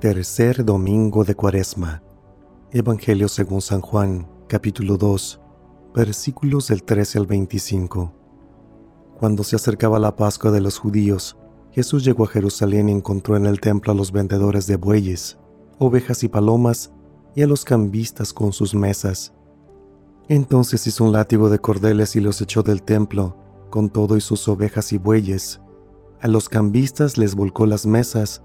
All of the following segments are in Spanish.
Tercer domingo de Cuaresma. Evangelio según San Juan, capítulo 2, versículos del 13 al 25. Cuando se acercaba la Pascua de los judíos, Jesús llegó a Jerusalén y encontró en el templo a los vendedores de bueyes, ovejas y palomas, y a los cambistas con sus mesas. Entonces hizo un látigo de cordeles y los echó del templo, con todo y sus ovejas y bueyes. A los cambistas les volcó las mesas,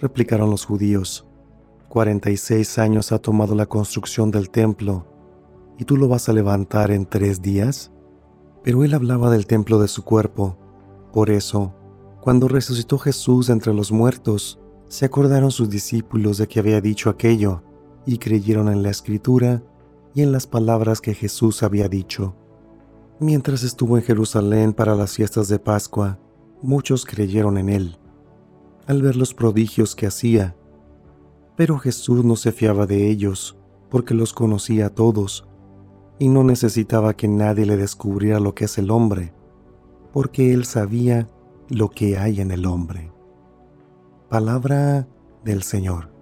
replicaron los judíos. 46 años ha tomado la construcción del templo, ¿y tú lo vas a levantar en tres días? Pero él hablaba del templo de su cuerpo. Por eso, cuando resucitó Jesús entre los muertos, se acordaron sus discípulos de que había dicho aquello, y creyeron en la escritura y en las palabras que Jesús había dicho. Mientras estuvo en Jerusalén para las fiestas de Pascua, muchos creyeron en él al ver los prodigios que hacía. Pero Jesús no se fiaba de ellos, porque los conocía a todos, y no necesitaba que nadie le descubriera lo que es el hombre, porque él sabía lo que hay en el hombre. Palabra del Señor.